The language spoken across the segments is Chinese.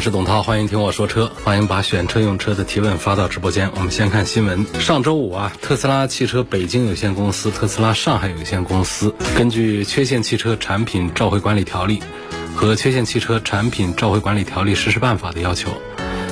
我是董涛，欢迎听我说车，欢迎把选车用车的提问发到直播间。我们先看新闻，上周五啊，特斯拉汽车北京有限公司、特斯拉上海有限公司根据《缺陷汽车产品召回管理条例》和《缺陷汽车产品召回管理条例实施办法》的要求，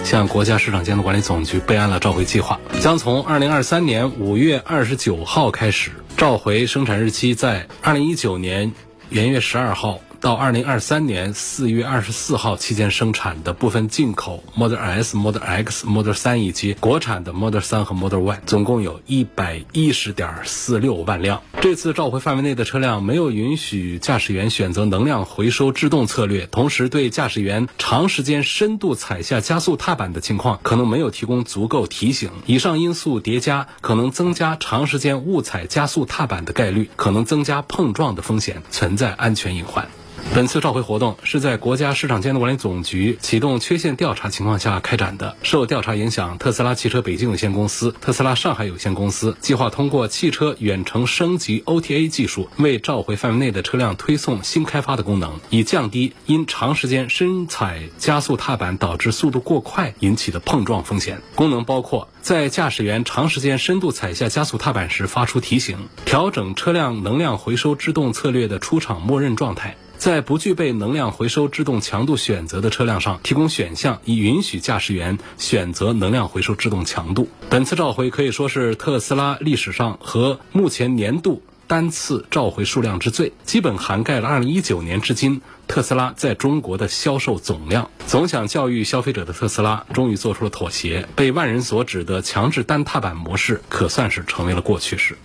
向国家市场监督管理总局备案了召回计划，将从二零二三年五月二十九号开始召回生产日期在二零一九年元月十二号。到二零二三年四月二十四号期间生产的部分进口 Model S、Model X、Model 三以及国产的 Model 三和 Model Y，总共有一百一十点四六万辆。这次召回范围内的车辆没有允许驾驶员选择能量回收制动策略，同时对驾驶员长时间深度踩下加速踏板的情况，可能没有提供足够提醒。以上因素叠加，可能增加长时间误踩加速踏板的概率，可能增加碰撞的风险，存在安全隐患。本次召回活动是在国家市场监督管理总局启动缺陷调查情况下开展的。受调查影响，特斯拉汽车北京有限公司、特斯拉上海有限公司计划通过汽车远程升级 OTA 技术，为召回范围内的车辆推送新开发的功能，以降低因长时间深踩加速踏板导致速度过快引起的碰撞风险。功能包括在驾驶员长时间深度踩下加速踏板时发出提醒，调整车辆能量回收制动策略的出厂默认状态。在不具备能量回收制动强度选择的车辆上提供选项，以允许驾驶员选择能量回收制动强度。本次召回可以说是特斯拉历史上和目前年度单次召回数量之最，基本涵盖了2019年至今特斯拉在中国的销售总量。总想教育消费者的特斯拉终于做出了妥协，被万人所指的强制单踏板模式可算是成为了过去式。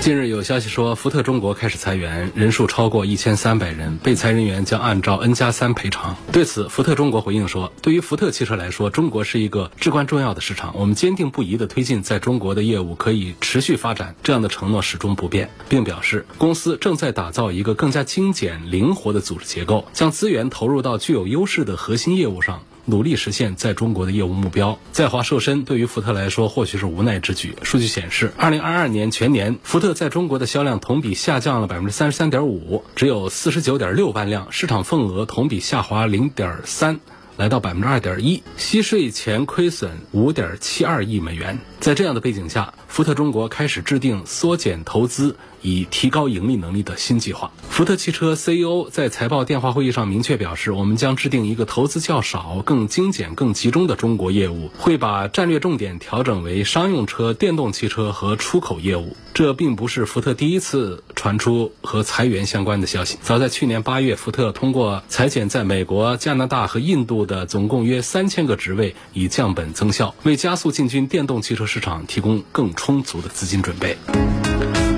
近日有消息说，福特中国开始裁员，人数超过一千三百人，被裁人员将按照 N 加三赔偿。对此，福特中国回应说，对于福特汽车来说，中国是一个至关重要的市场，我们坚定不移地推进在中国的业务可以持续发展，这样的承诺始终不变，并表示公司正在打造一个更加精简、灵活的组织结构，将资源投入到具有优势的核心业务上。努力实现在中国的业务目标。在华瘦身对于福特来说或许是无奈之举。数据显示，二零二二年全年福特在中国的销量同比下降了百分之三十三点五，只有四十九点六万辆，市场份额同比下滑零点三。来到百分之二点一，息税前亏损五点七二亿美元。在这样的背景下，福特中国开始制定缩减投资以提高盈利能力的新计划。福特汽车 CEO 在财报电话会议上明确表示，我们将制定一个投资较少、更精简、更集中的中国业务，会把战略重点调整为商用车、电动汽车和出口业务。这并不是福特第一次传出和裁员相关的消息。早在去年八月，福特通过裁减在美国、加拿大和印度的总共约三千个职位，以降本增效，为加速进军电动汽车市场提供更充足的资金准备。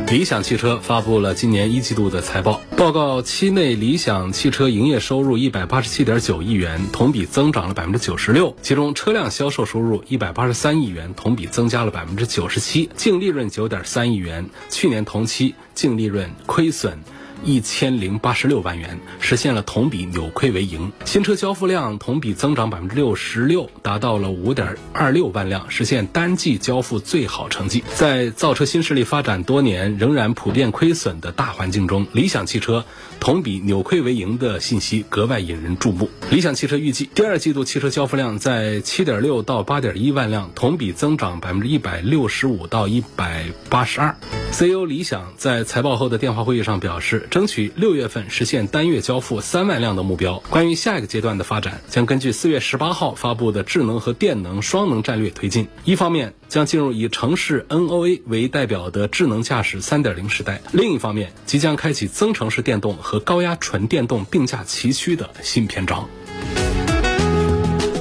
理想汽车发布了今年一季度的财报报告，期内理想汽车营业收入一百八十七点九亿元，同比增长了百分之九十六。其中车辆销售收入一百八十三亿元，同比增加了百分之九十七，净利润九点三亿元，去年同期净利润亏损。一千零八十六万元，实现了同比扭亏为盈。新车交付量同比增长百分之六十六，达到了五点二六万辆，实现单季交付最好成绩。在造车新势力发展多年，仍然普遍亏损的大环境中，理想汽车同比扭亏为盈的信息格外引人注目。理想汽车预计，第二季度汽车交付量在七点六到八点一万辆，同比增长百分之一百六十五到一百八十二。CEO 理想在财报后的电话会议上表示。争取六月份实现单月交付三万辆的目标。关于下一个阶段的发展，将根据四月十八号发布的智能和电能双能战略推进。一方面将进入以城市 NOA 为代表的智能驾驶三点零时代；另一方面，即将开启增程式电动和和高压纯电动并驾齐驱的新篇章。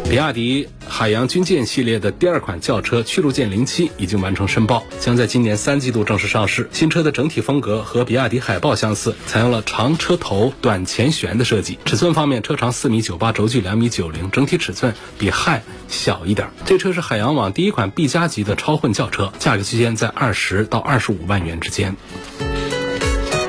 比亚迪海洋军舰系列的第二款轿车驱逐舰零七已经完成申报，将在今年三季度正式上市。新车的整体风格和比亚迪海豹相似，采用了长车头、短前悬的设计。尺寸方面，车长四米九八，轴距两米九零，整体尺寸比汉小一点。这车是海洋网第一款 B 加级的超混轿车，价格区间在二十到二十五万元之间。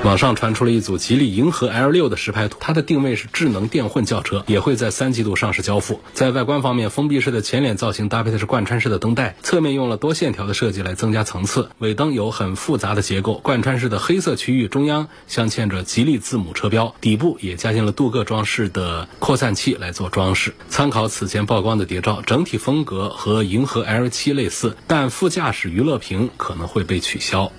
网上传出了一组吉利银河 L 六的实拍图，它的定位是智能电混轿车，也会在三季度上市交付。在外观方面，封闭式的前脸造型搭配的是贯穿式的灯带，侧面用了多线条的设计来增加层次。尾灯有很复杂的结构，贯穿式的黑色区域中央镶嵌着吉利字母车标，底部也加进了镀铬装饰的扩散器来做装饰。参考此前曝光的谍照，整体风格和银河 L 七类似，但副驾驶娱乐屏可能会被取消。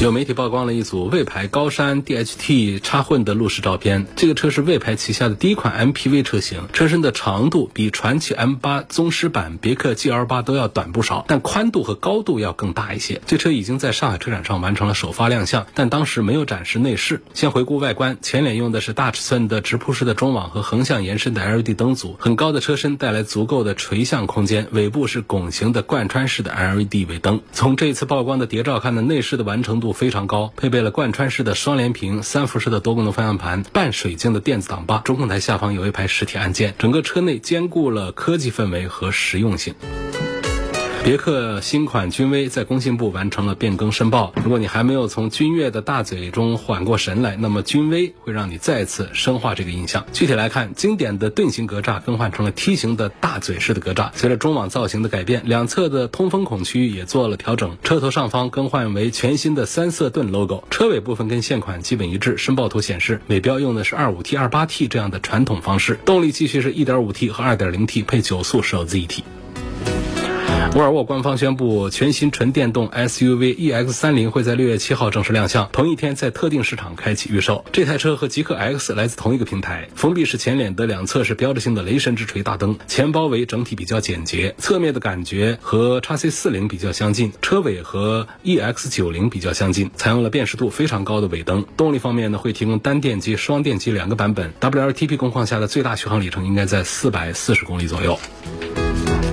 有媒体曝光了一组魏牌高山 DHT 插混的路试照片。这个车是魏牌旗下的第一款 MPV 车型，车身的长度比传祺 M8 宗师版、别克 GL8 都要短不少，但宽度和高度要更大一些。这车已经在上海车展上完成了首发亮相，但当时没有展示内饰。先回顾外观，前脸用的是大尺寸的直瀑式的中网和横向延伸的 LED 灯组，很高的车身带来足够的垂向空间。尾部是拱形的贯穿式的 LED 尾灯。从这一次曝光的谍照看呢，内饰的完成度。非常高，配备了贯穿式的双联屏、三辐式的多功能方向盘、半水晶的电子挡把，中控台下方有一排实体按键，整个车内兼顾了科技氛围和实用性。别克新款君威在工信部完成了变更申报。如果你还没有从君越的大嘴中缓过神来，那么君威会让你再次深化这个印象。具体来看，经典的盾形格栅更换成了梯形的大嘴式的格栅。随着中网造型的改变，两侧的通风孔区域也做了调整。车头上方更换为全新的三色盾 logo。车尾部分跟现款基本一致。申报图显示，尾标用的是 2.5T、2.8T 这样的传统方式，动力继续是 1.5T 和 2.0T 配九速手自一体。沃尔沃官方宣布，全新纯电动 SUV EX30 会在六月七号正式亮相，同一天在特定市场开启预售。这台车和极氪 X 来自同一个平台，封闭式前脸的两侧是标志性的雷神之锤大灯，前包围整体比较简洁，侧面的感觉和 x C40 比较相近，车尾和 EX90 比较相近，采用了辨识度非常高的尾灯。动力方面呢，会提供单电机、双电机两个版本，WLTP 工况下的最大续航里程应该在四百四十公里左右。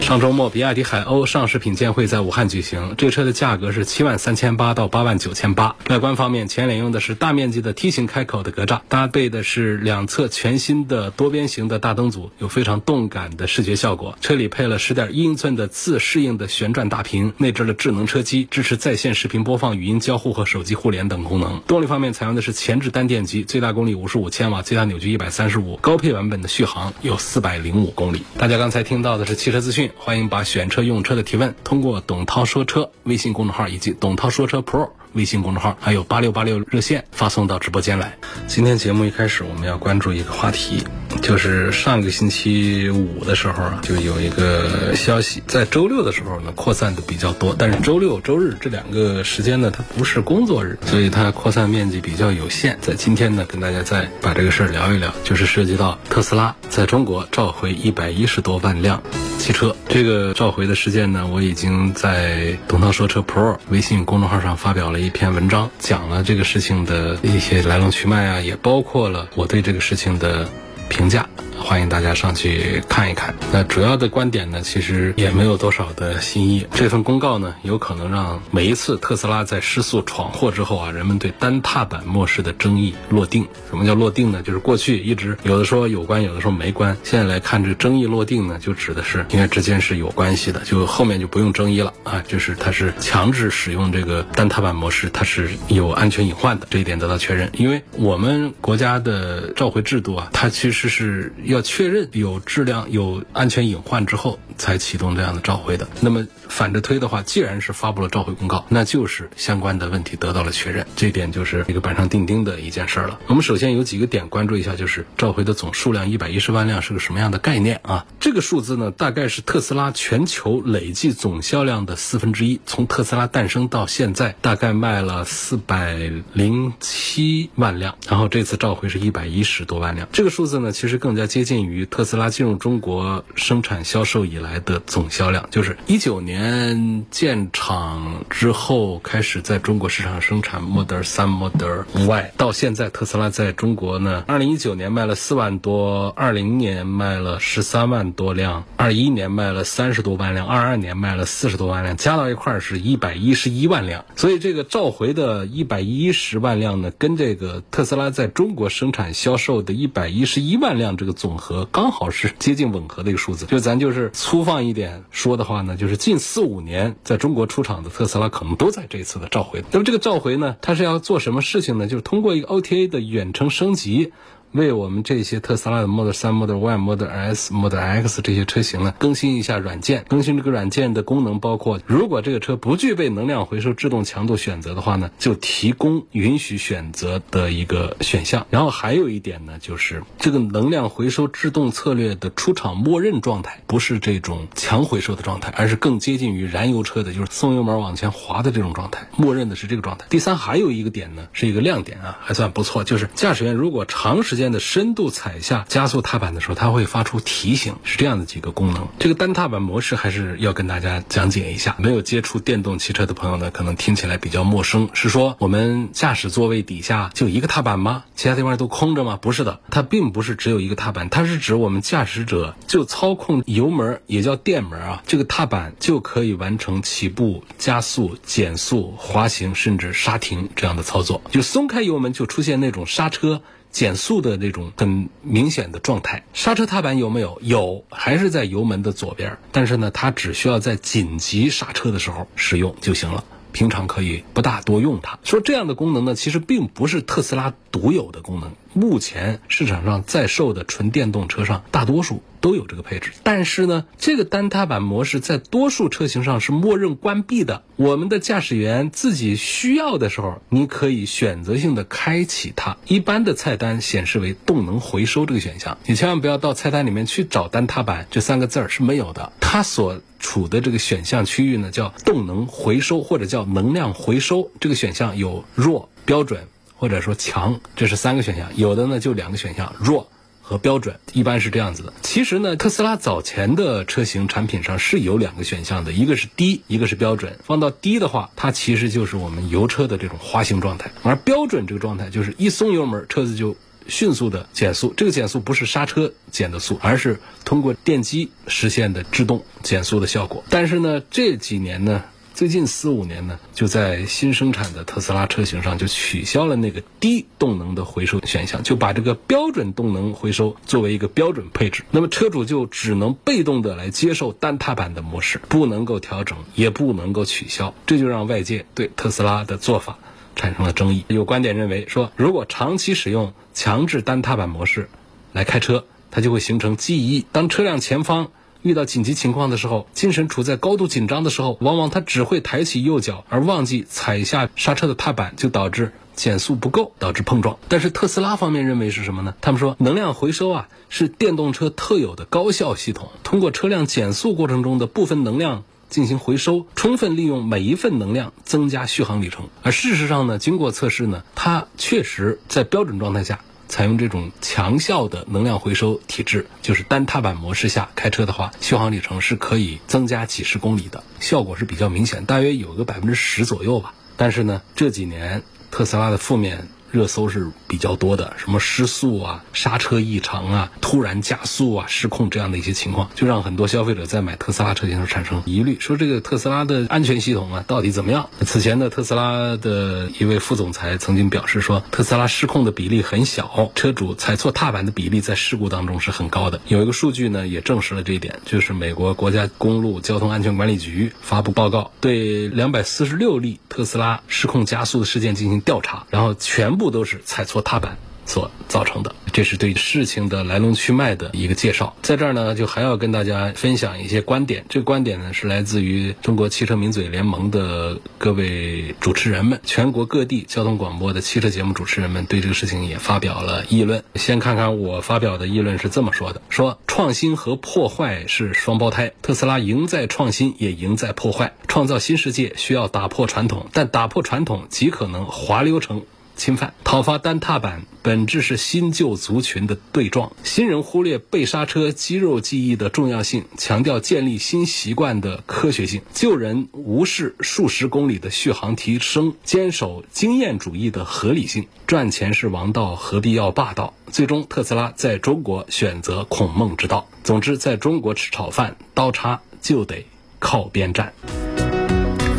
上周末，比亚迪海鸥上市品鉴会在武汉举行。这车的价格是七万三千八到八万九千八。外观方面，前脸用的是大面积的梯形开口的格栅，搭配的是两侧全新的多边形的大灯组，有非常动感的视觉效果。车里配了十点一英寸的自适应的旋转大屏，内置了智能车机，支持在线视频播放、语音交互和手机互联等功能。动力方面，采用的是前置单电机，最大功率五十五千瓦，最大扭矩一百三十五，高配版本的续航有四百零五公里。大家刚才听到的是汽车资讯。欢迎把选车用车的提问通过董涛说车微信公众号以及董涛说车 Pro 微信公众号，还有八六八六热线发送到直播间来。今天节目一开始，我们要关注一个话题，就是上个星期五的时候啊，就有一个消息，在周六的时候呢扩散的比较多，但是周六、周日这两个时间呢，它不是工作日，所以它扩散面积比较有限。在今天呢，跟大家再把这个事儿聊一聊，就是涉及到特斯拉在中国召回一百一十多万辆。汽车这个召回的事件呢，我已经在董涛说车 Pro 微信公众号上发表了一一篇文章，讲了这个事情的一些来龙去脉啊，也包括了我对这个事情的评价。欢迎大家上去看一看。那主要的观点呢，其实也没有多少的新意。这份公告呢，有可能让每一次特斯拉在失速闯祸之后啊，人们对单踏板模式的争议落定。什么叫落定呢？就是过去一直有的说有关，有的说没关。现在来看，这争议落定呢，就指的是应该之间是有关系的，就后面就不用争议了啊。就是它是强制使用这个单踏板模式，它是有安全隐患的，这一点得到确认。因为我们国家的召回制度啊，它其实是要。要确认有质量、有安全隐患之后，才启动这样的召回的。那么反着推的话，既然是发布了召回公告，那就是相关的问题得到了确认，这点就是一个板上钉钉的一件事儿了。我们首先有几个点关注一下，就是召回的总数量一百一十万辆是个什么样的概念啊？这个数字呢，大概是特斯拉全球累计总销量的四分之一。从特斯拉诞生到现在，大概卖了四百零七万辆，然后这次召回是一百一十多万辆。这个数字呢？其实更加接近于特斯拉进入中国生产销售以来的总销量，就是一九年建厂之后开始在中国市场生产 Model 3、Model Y，到现在特斯拉在中国呢，二零一九年卖了四万多，二零年卖了十三万多辆，二一年卖了三十多万辆，二二年卖了四十多万辆，加到一块是一百一十一万辆。所以这个召回的一百一十万辆呢，跟这个特斯拉在中国生产销售的一百一十一万辆这个总和刚好是接近吻合的一个数字。就咱就是粗放一点说的话呢，就是近四五年在中国出厂的特斯拉可能都在这次的召回。那么这个召回呢，它是要做什么事情呢？就是通过一个 OTA 的远程升级。为我们这些特斯拉的 Model 3、Model Y、Model S、Model X 这些车型呢，更新一下软件。更新这个软件的功能包括，如果这个车不具备能量回收制动强度选择的话呢，就提供允许选择的一个选项。然后还有一点呢，就是这个能量回收制动策略的出厂默认状态不是这种强回收的状态，而是更接近于燃油车的，就是松油门往前滑的这种状态。默认的是这个状态。第三，还有一个点呢，是一个亮点啊，还算不错，就是驾驶员如果长时间的深度踩下加速踏板的时候，它会发出提醒，是这样的几个功能。这个单踏板模式还是要跟大家讲解一下。没有接触电动汽车的朋友呢，可能听起来比较陌生。是说我们驾驶座位底下就一个踏板吗？其他地方都空着吗？不是的，它并不是只有一个踏板，它是指我们驾驶者就操控油门，也叫电门啊，这个踏板就可以完成起步、加速、减速、滑行，甚至刹停这样的操作。就松开油门，就出现那种刹车。减速的那种很明显的状态，刹车踏板有没有？有，还是在油门的左边。但是呢，它只需要在紧急刹车的时候使用就行了，平常可以不大多用它。说这样的功能呢，其实并不是特斯拉独有的功能。目前市场上在售的纯电动车上，大多数都有这个配置。但是呢，这个单踏板模式在多数车型上是默认关闭的。我们的驾驶员自己需要的时候，你可以选择性的开启它。一般的菜单显示为动能回收这个选项，你千万不要到菜单里面去找单踏板这三个字儿是没有的。它所处的这个选项区域呢，叫动能回收或者叫能量回收。这个选项有弱、标准。或者说强，这是三个选项，有的呢就两个选项，弱和标准，一般是这样子的。其实呢，特斯拉早前的车型产品上是有两个选项的，一个是低，一个是标准。放到低的话，它其实就是我们油车的这种滑行状态，而标准这个状态就是一松油门，车子就迅速的减速。这个减速不是刹车减的速，而是通过电机实现的制动减速的效果。但是呢，这几年呢。最近四五年呢，就在新生产的特斯拉车型上就取消了那个低动能的回收选项，就把这个标准动能回收作为一个标准配置。那么车主就只能被动的来接受单踏板的模式，不能够调整，也不能够取消。这就让外界对特斯拉的做法产生了争议。有观点认为说，如果长期使用强制单踏板模式来开车，它就会形成记忆。当车辆前方遇到紧急情况的时候，精神处在高度紧张的时候，往往他只会抬起右脚，而忘记踩下刹车的踏板，就导致减速不够，导致碰撞。但是特斯拉方面认为是什么呢？他们说能量回收啊是电动车特有的高效系统，通过车辆减速过程中的部分能量进行回收，充分利用每一份能量增加续航里程。而事实上呢，经过测试呢，它确实在标准状态下。采用这种强效的能量回收体制，就是单踏板模式下开车的话，续航里程是可以增加几十公里的，效果是比较明显，大约有个百分之十左右吧。但是呢，这几年特斯拉的负面。热搜是比较多的，什么失速啊、刹车异常啊、突然加速啊、失控这样的一些情况，就让很多消费者在买特斯拉车型时产生疑虑，说这个特斯拉的安全系统啊到底怎么样？此前的特斯拉的一位副总裁曾经表示说，特斯拉失控的比例很小，车主踩错踏板的比例在事故当中是很高的。有一个数据呢也证实了这一点，就是美国国家公路交通安全管理局发布报告，对两百四十六例特斯拉失控加速的事件进行调查，然后全。全部都是踩错踏板所造成的，这是对事情的来龙去脉的一个介绍。在这儿呢，就还要跟大家分享一些观点。这个观点呢，是来自于中国汽车名嘴联盟的各位主持人们，全国各地交通广播的汽车节目主持人们对这个事情也发表了议论。先看看我发表的议论是这么说的：说创新和破坏是双胞胎，特斯拉赢在创新，也赢在破坏。创造新世界需要打破传统，但打破传统极可能滑溜成。侵犯。讨伐单踏板本质是新旧族群的对撞，新人忽略被刹车肌肉记忆的重要性，强调建立新习惯的科学性；旧人无视数十公里的续航提升，坚守经验主义的合理性。赚钱是王道，何必要霸道？最终，特斯拉在中国选择孔孟之道。总之，在中国吃炒饭，刀叉就得靠边站。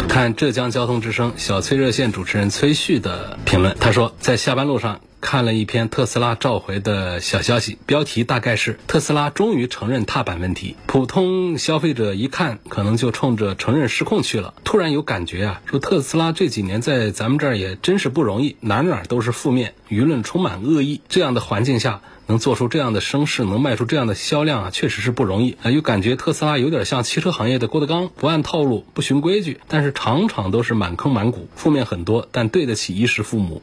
看浙江交通之声小崔热线主持人崔旭的评论，他说，在下班路上看了一篇特斯拉召回的小消息，标题大概是特斯拉终于承认踏板问题。普通消费者一看，可能就冲着承认失控去了。突然有感觉啊，说特斯拉这几年在咱们这儿也真是不容易，哪哪都是负面，舆论充满恶意。这样的环境下。能做出这样的声势，能卖出这样的销量啊，确实是不容易啊。又感觉特斯拉有点像汽车行业的郭德纲，不按套路，不循规矩，但是场场都是满坑满谷，负面很多，但对得起衣食父母。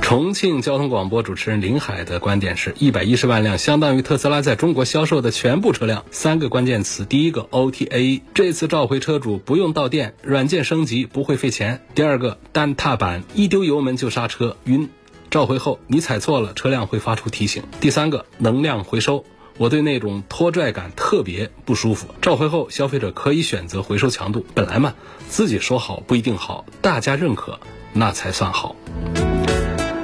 重庆交通广播主持人林海的观点是：一百一十万辆相当于特斯拉在中国销售的全部车辆。三个关键词：第一个 OTA，这次召回车主不用到店，软件升级不会费钱；第二个单踏板，一丢油门就刹车晕。召回后，你踩错了，车辆会发出提醒。第三个，能量回收，我对那种拖拽感特别不舒服。召回后，消费者可以选择回收强度。本来嘛，自己说好不一定好，大家认可那才算好。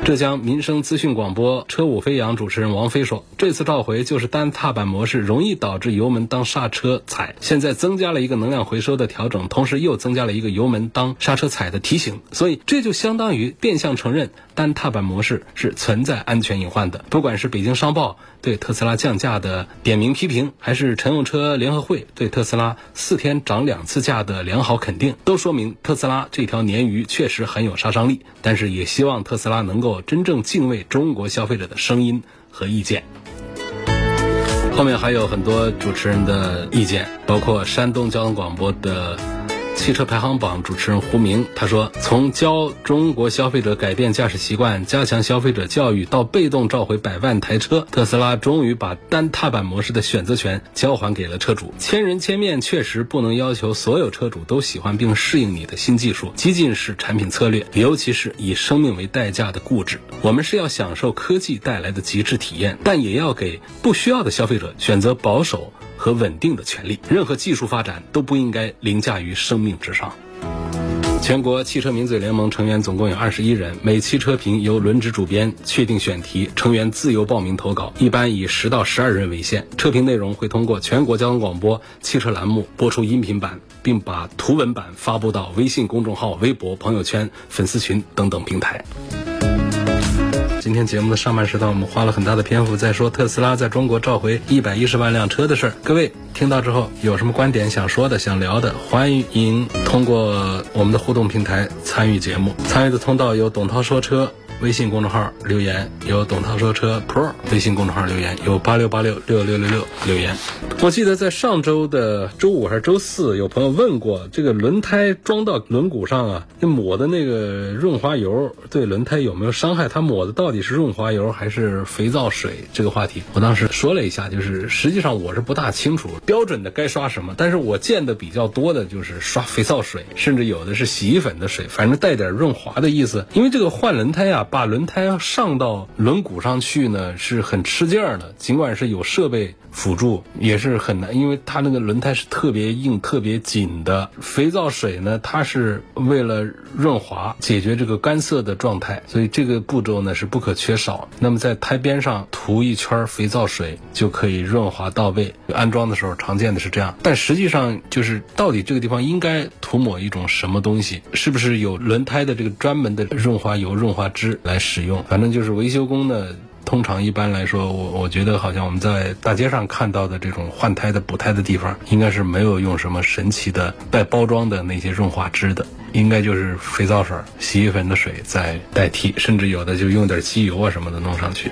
浙江民生资讯广播车舞飞扬主持人王飞说：“这次召回就是单踏板模式容易导致油门当刹车踩，现在增加了一个能量回收的调整，同时又增加了一个油门当刹车踩的提醒，所以这就相当于变相承认单踏板模式是存在安全隐患的。不管是北京商报对特斯拉降价的点名批评，还是乘用车联合会对特斯拉四天涨两次价的良好肯定，都说明特斯拉这条鲶鱼确实很有杀伤力。但是也希望特斯拉能够。”真正敬畏中国消费者的声音和意见。后面还有很多主持人的意见，包括山东交通广播的。汽车排行榜主持人胡明他说：“从教中国消费者改变驾驶习惯、加强消费者教育到被动召回百万台车，特斯拉终于把单踏板模式的选择权交还给了车主。千人千面确实不能要求所有车主都喜欢并适应你的新技术、激进式产品策略，尤其是以生命为代价的固执。我们是要享受科技带来的极致体验，但也要给不需要的消费者选择保守。”和稳定的权利，任何技术发展都不应该凌驾于生命之上。全国汽车名嘴联盟成员总共有二十一人，每期车评由轮值主编确定选题，成员自由报名投稿，一般以十到十二人为限。车评内容会通过全国交通广播汽车栏目播出音频版，并把图文版发布到微信公众号、微博、朋友圈、粉丝群等等平台。今天节目的上半时段，我们花了很大的篇幅在说特斯拉在中国召回一百一十万辆车的事儿。各位听到之后有什么观点想说的、想聊的，欢迎通过我们的互动平台参与节目。参与的通道有董涛说车。微信公众号留言有董涛说车 Pro，微信公众号留言有八六八六六六六六留言。我记得在上周的周五还是周四，有朋友问过这个轮胎装到轮毂上啊，那抹的那个润滑油对轮胎有没有伤害？它抹的到底是润滑油还是肥皂水？这个话题我当时说了一下，就是实际上我是不大清楚标准的该刷什么，但是我见的比较多的就是刷肥皂水，甚至有的是洗衣粉的水，反正带点润滑的意思。因为这个换轮胎啊。把轮胎上到轮毂上去呢，是很吃劲儿的。尽管是有设备辅助，也是很难，因为它那个轮胎是特别硬、特别紧的。肥皂水呢，它是为了润滑，解决这个干涩的状态，所以这个步骤呢是不可缺少。那么在胎边上涂一圈肥皂水，就可以润滑到位。安装的时候常见的是这样，但实际上就是到底这个地方应该涂抹一种什么东西？是不是有轮胎的这个专门的润滑油、润滑脂？来使用，反正就是维修工呢。通常一般来说，我我觉得好像我们在大街上看到的这种换胎的补胎的地方，应该是没有用什么神奇的带包装的那些润滑脂的，应该就是肥皂水、洗衣粉的水在代替，甚至有的就用点机油啊什么的弄上去。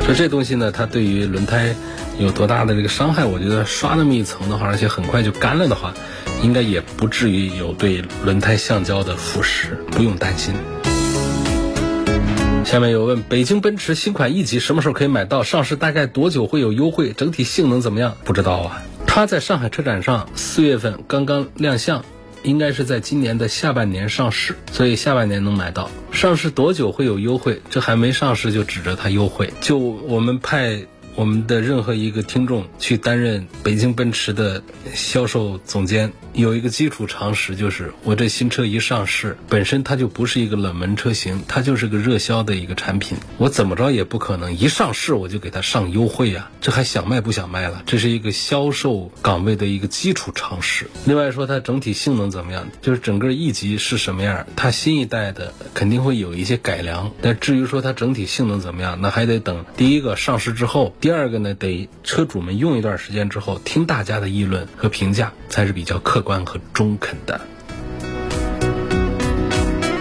所以这东西呢，它对于轮胎有多大的这个伤害？我觉得刷那么一层的话，而且很快就干了的话。应该也不至于有对轮胎橡胶的腐蚀，不用担心。下面有问：北京奔驰新款 E 级什么时候可以买到？上市大概多久会有优惠？整体性能怎么样？不知道啊。它在上海车展上四月份刚刚亮相，应该是在今年的下半年上市，所以下半年能买到。上市多久会有优惠？这还没上市就指着它优惠？就我们派。我们的任何一个听众去担任北京奔驰的销售总监，有一个基础常识，就是我这新车一上市，本身它就不是一个冷门车型，它就是个热销的一个产品，我怎么着也不可能一上市我就给它上优惠呀，这还想卖不想卖了？这是一个销售岗位的一个基础常识。另外说它整体性能怎么样，就是整个 E 级是什么样，它新一代的肯定会有一些改良，但至于说它整体性能怎么样，那还得等第一个上市之后。第二个呢，得车主们用一段时间之后，听大家的议论和评价，才是比较客观和中肯的。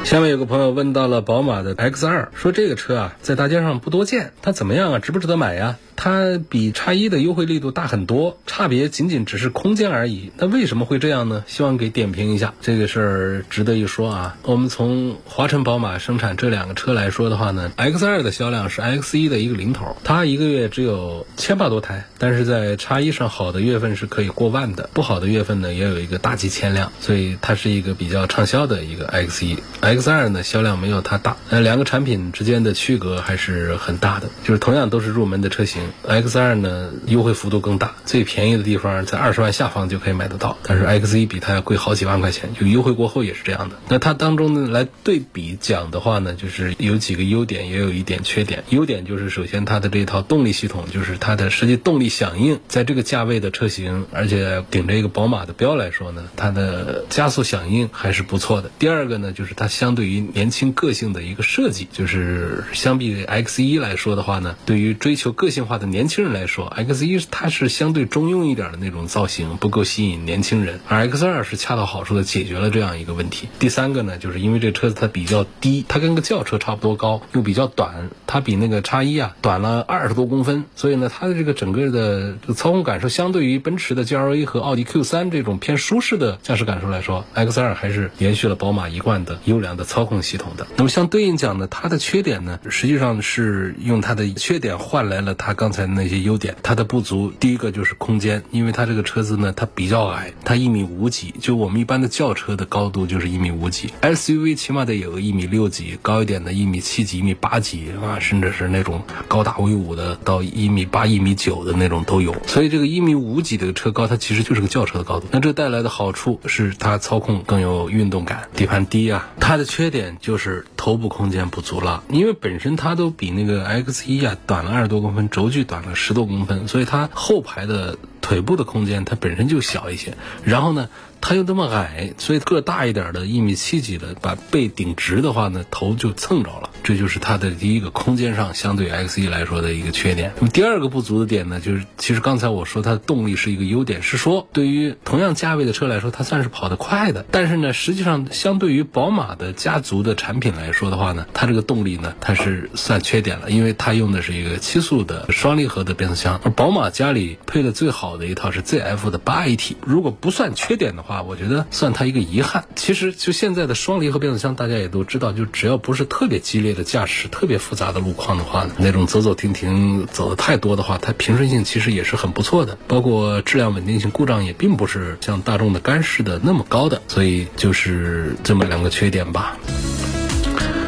下面有个朋友问到了宝马的 X 二说这个车啊，在大街上不多见，它怎么样啊？值不值得买呀？它比叉一的优惠力度大很多，差别仅仅只是空间而已。那为什么会这样呢？希望给点评一下这个事儿，值得一说啊。我们从华晨宝马生产这两个车来说的话呢，X 二的销量是 X 一的一个零头，它一个月只有千把多台，但是在叉一上好的月份是可以过万的，不好的月份呢也有一个大几千辆，所以它是一个比较畅销的一个 X 一。X 二呢销量没有它大，呃两个产品之间的区隔还是很大的，就是同样都是入门的车型。X 二呢，优惠幅度更大，最便宜的地方在二十万下方就可以买得到。但是 X 一比它要贵好几万块钱，就优惠过后也是这样的。那它当中呢，来对比讲的话呢，就是有几个优点，也有一点缺点。优点就是首先它的这套动力系统，就是它的实际动力响应，在这个价位的车型，而且顶着一个宝马的标来说呢，它的加速响应还是不错的。第二个呢，就是它相对于年轻个性的一个设计，就是相比 X 一来说的话呢，对于追求个性化的年轻人来说，X 一它是相对中庸一点的那种造型，不够吸引年轻人，而 X 二是恰到好处的解决了这样一个问题。第三个呢，就是因为这车子它比较低，它跟个轿车差不多高，又比较短，它比那个叉一啊短了二十多公分，所以呢，它的这个整个的操控感受，相对于奔驰的 GLA 和奥迪 Q 三这种偏舒适的驾驶感受来说，X 二还是延续了宝马一贯的优良的操控系统的。那么相对应讲呢，它的缺点呢，实际上是用它的缺点换来了它刚刚才那些优点。它的不足，第一个就是空间，因为它这个车子呢，它比较矮，它一米五几，就我们一般的轿车的高度就是一米五几，SUV 起码得有个一米六几，高一点的一米七几、一米八几啊，甚至是那种高大威武的到一米八、一米九的那种都有。所以这个一米五几的车高，它其实就是个轿车的高度。那这带来的好处是它操控更有运动感，底盘低啊。它的缺点就是头部空间不足了，因为本身它都比那个 X 一啊短了二十多公分，轴距短了十多公分。所以它后排的腿部的空间，它本身就小一些。然后呢？它又那么矮，所以个大一点的，一米七几的，把背顶直的话呢，头就蹭着了。这就是它的第一个空间上相对 X 一来说的一个缺点。那么第二个不足的点呢，就是其实刚才我说它的动力是一个优点，是说对于同样价位的车来说，它算是跑得快的。但是呢，实际上相对于宝马的家族的产品来说的话呢，它这个动力呢，它是算缺点了，因为它用的是一个七速的双离合的变速箱，而宝马家里配的最好的一套是 ZF 的八 AT。如果不算缺点的话，我觉得算它一个遗憾。其实就现在的双离合变速箱，大家也都知道，就只要不是特别激烈驾驶、特别复杂的路况的话，那种走走停停走的太多的话，它平顺性其实也是很不错的，包括质量稳定性、故障也并不是像大众的干式的那么高的，所以就是这么两个缺点吧。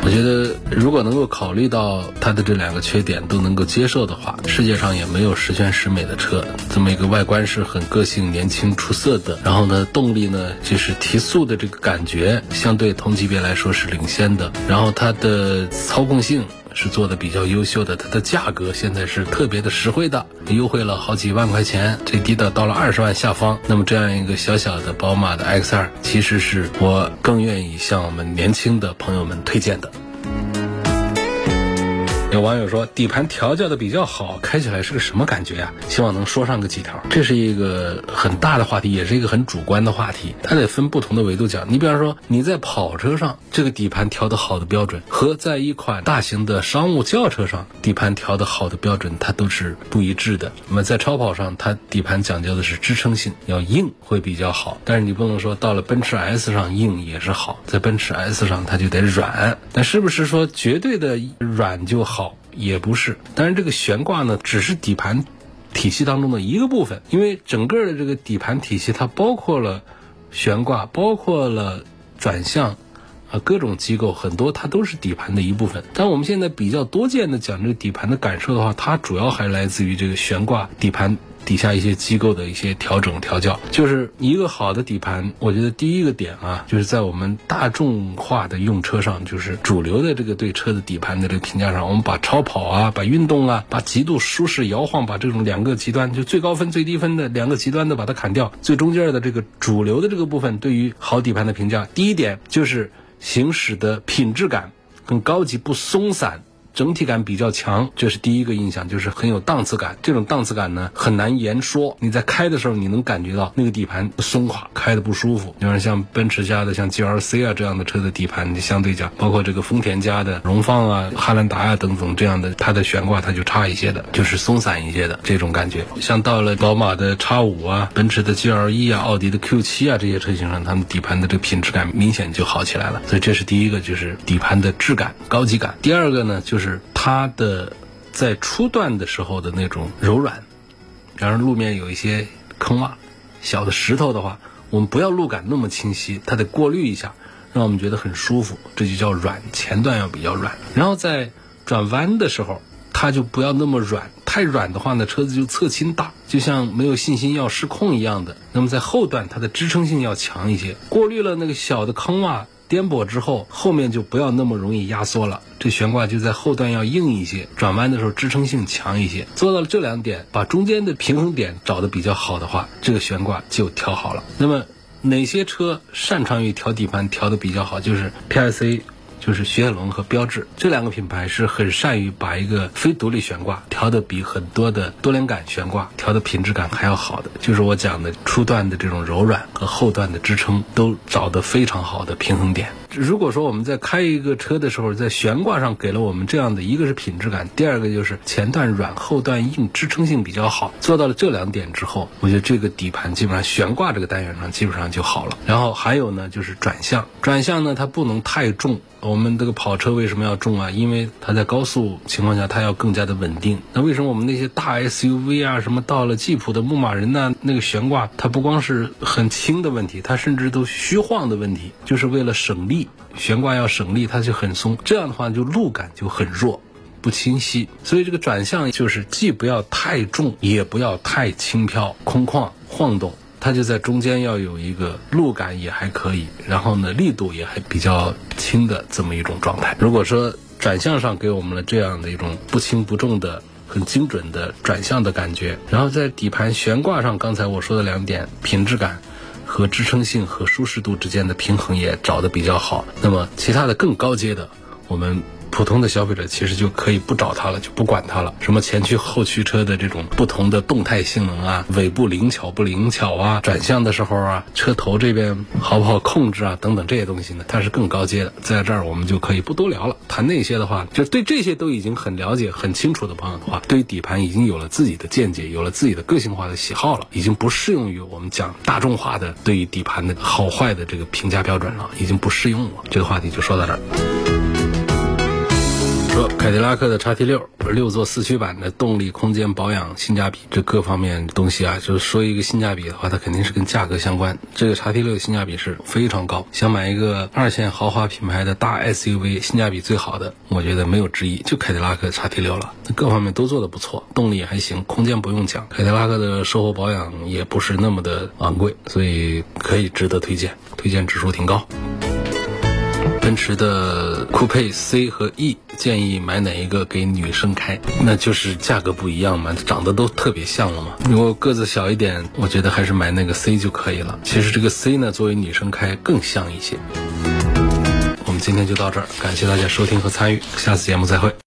我觉得，如果能够考虑到它的这两个缺点都能够接受的话，世界上也没有十全十美的车。这么一个外观是很个性、年轻、出色的，然后呢，动力呢就是提速的这个感觉，相对同级别来说是领先的。然后它的操控性是做的比较优秀的，它的价格现在是特别的实惠的，优惠了好几万块钱，最低的到了二十万下方。那么这样一个小小的宝马的 X2，其实是我更愿意向我们年轻的朋友们推荐的。有网友说，底盘调教的比较好，开起来是个什么感觉呀？希望能说上个几条。这是一个很大的话题，也是一个很主观的话题，它得分不同的维度讲。你比方说，你在跑车上这个底盘调的好的标准，和在一款大型的商务轿车上底盘调的好的标准，它都是不一致的。那么在超跑上，它底盘讲究的是支撑性，要硬会比较好。但是你不能说到了奔驰 S 上硬也是好，在奔驰 S 上它就得软。那是不是说绝对的软就好？也不是，但是这个悬挂呢，只是底盘体系当中的一个部分，因为整个的这个底盘体系它包括了悬挂，包括了转向。啊，各种机构很多，它都是底盘的一部分。但我们现在比较多见的讲这个底盘的感受的话，它主要还来自于这个悬挂底盘底下一些机构的一些调整调教。就是一个好的底盘，我觉得第一个点啊，就是在我们大众化的用车上，就是主流的这个对车的底盘的这个评价上，我们把超跑啊、把运动啊、把极度舒适摇晃，把这种两个极端，就最高分最低分的两个极端的把它砍掉，最中间的这个主流的这个部分，对于好底盘的评价，第一点就是。行驶的品质感更高级，不松散。整体感比较强，这是第一个印象，就是很有档次感。这种档次感呢，很难言说。你在开的时候，你能感觉到那个底盘松垮，开的不舒服。比方像奔驰家的像 GLC 啊这样的车的底盘，相对讲，包括这个丰田家的荣放啊、汉兰达啊等等这样的，它的悬挂它就差一些的，就是松散一些的这种感觉。像到了宝马的 X 五啊、奔驰的 GLE 啊、奥迪的 Q 七啊这些车型上，它们底盘的这个品质感明显就好起来了。所以这是第一个，就是底盘的质感、高级感。第二个呢，就是。是它的在初段的时候的那种柔软，比方说路面有一些坑洼、小的石头的话，我们不要路感那么清晰，它得过滤一下，让我们觉得很舒服，这就叫软。前段要比较软，然后在转弯的时候，它就不要那么软，太软的话呢，车子就侧倾大，就像没有信心要失控一样的。那么在后段，它的支撑性要强一些，过滤了那个小的坑洼。颠簸之后，后面就不要那么容易压缩了。这悬挂就在后段要硬一些，转弯的时候支撑性强一些。做到了这两点，把中间的平衡点找的比较好的话，这个悬挂就调好了。那么哪些车擅长于调底盘调的比较好？就是 PIC。就是雪铁龙和标致这两个品牌是很善于把一个非独立悬挂调的比很多的多连杆悬挂调的品质感还要好的，就是我讲的初段的这种柔软和后段的支撑都找的非常好的平衡点。如果说我们在开一个车的时候，在悬挂上给了我们这样的一个是品质感，第二个就是前段软后段硬，支撑性比较好，做到了这两点之后，我觉得这个底盘基本上悬挂这个单元上基本上就好了。然后还有呢，就是转向，转向呢它不能太重。我们这个跑车为什么要重啊？因为它在高速情况下它要更加的稳定。那为什么我们那些大 SUV 啊，什么到了吉普的牧马人呐，那个悬挂它不光是很轻的问题，它甚至都虚晃的问题，就是为了省力，悬挂要省力，它就很松。这样的话就路感就很弱，不清晰。所以这个转向就是既不要太重，也不要太轻飘空旷晃动。它就在中间要有一个路感也还可以，然后呢力度也还比较轻的这么一种状态。如果说转向上给我们了这样的一种不轻不重的很精准的转向的感觉，然后在底盘悬挂上，刚才我说的两点品质感和支撑性和舒适度之间的平衡也找得比较好，那么其他的更高阶的我们。普通的消费者其实就可以不找它了，就不管它了。什么前驱后驱车的这种不同的动态性能啊，尾部灵巧不灵巧啊，转向的时候啊，车头这边好不好控制啊，等等这些东西呢，它是更高阶的。在这儿我们就可以不多聊了。谈那些的话，就对这些都已经很了解、很清楚的朋友的话，对于底盘已经有了自己的见解，有了自己的个性化的喜好了，已经不适用于我们讲大众化的对于底盘的好坏的这个评价标准了，已经不适用了。这个话题就说到这儿。凯迪拉克的叉 T 六六座四驱版的动力、空间、保养、性价比这各方面东西啊，就是说一个性价比的话，它肯定是跟价格相关。这个叉 T 六性价比是非常高，想买一个二线豪华品牌的大 SUV，性价比最好的，我觉得没有之一，就凯迪拉克叉 T 六了。各方面都做的不错，动力还行，空间不用讲，凯迪拉克的售后保养也不是那么的昂贵，所以可以值得推荐，推荐指数挺高。奔驰的酷配 C 和 E，建议买哪一个给女生开？那就是价格不一样嘛，长得都特别像了嘛。如果个子小一点，我觉得还是买那个 C 就可以了。其实这个 C 呢，作为女生开更像一些。我们今天就到这儿，感谢大家收听和参与，下次节目再会。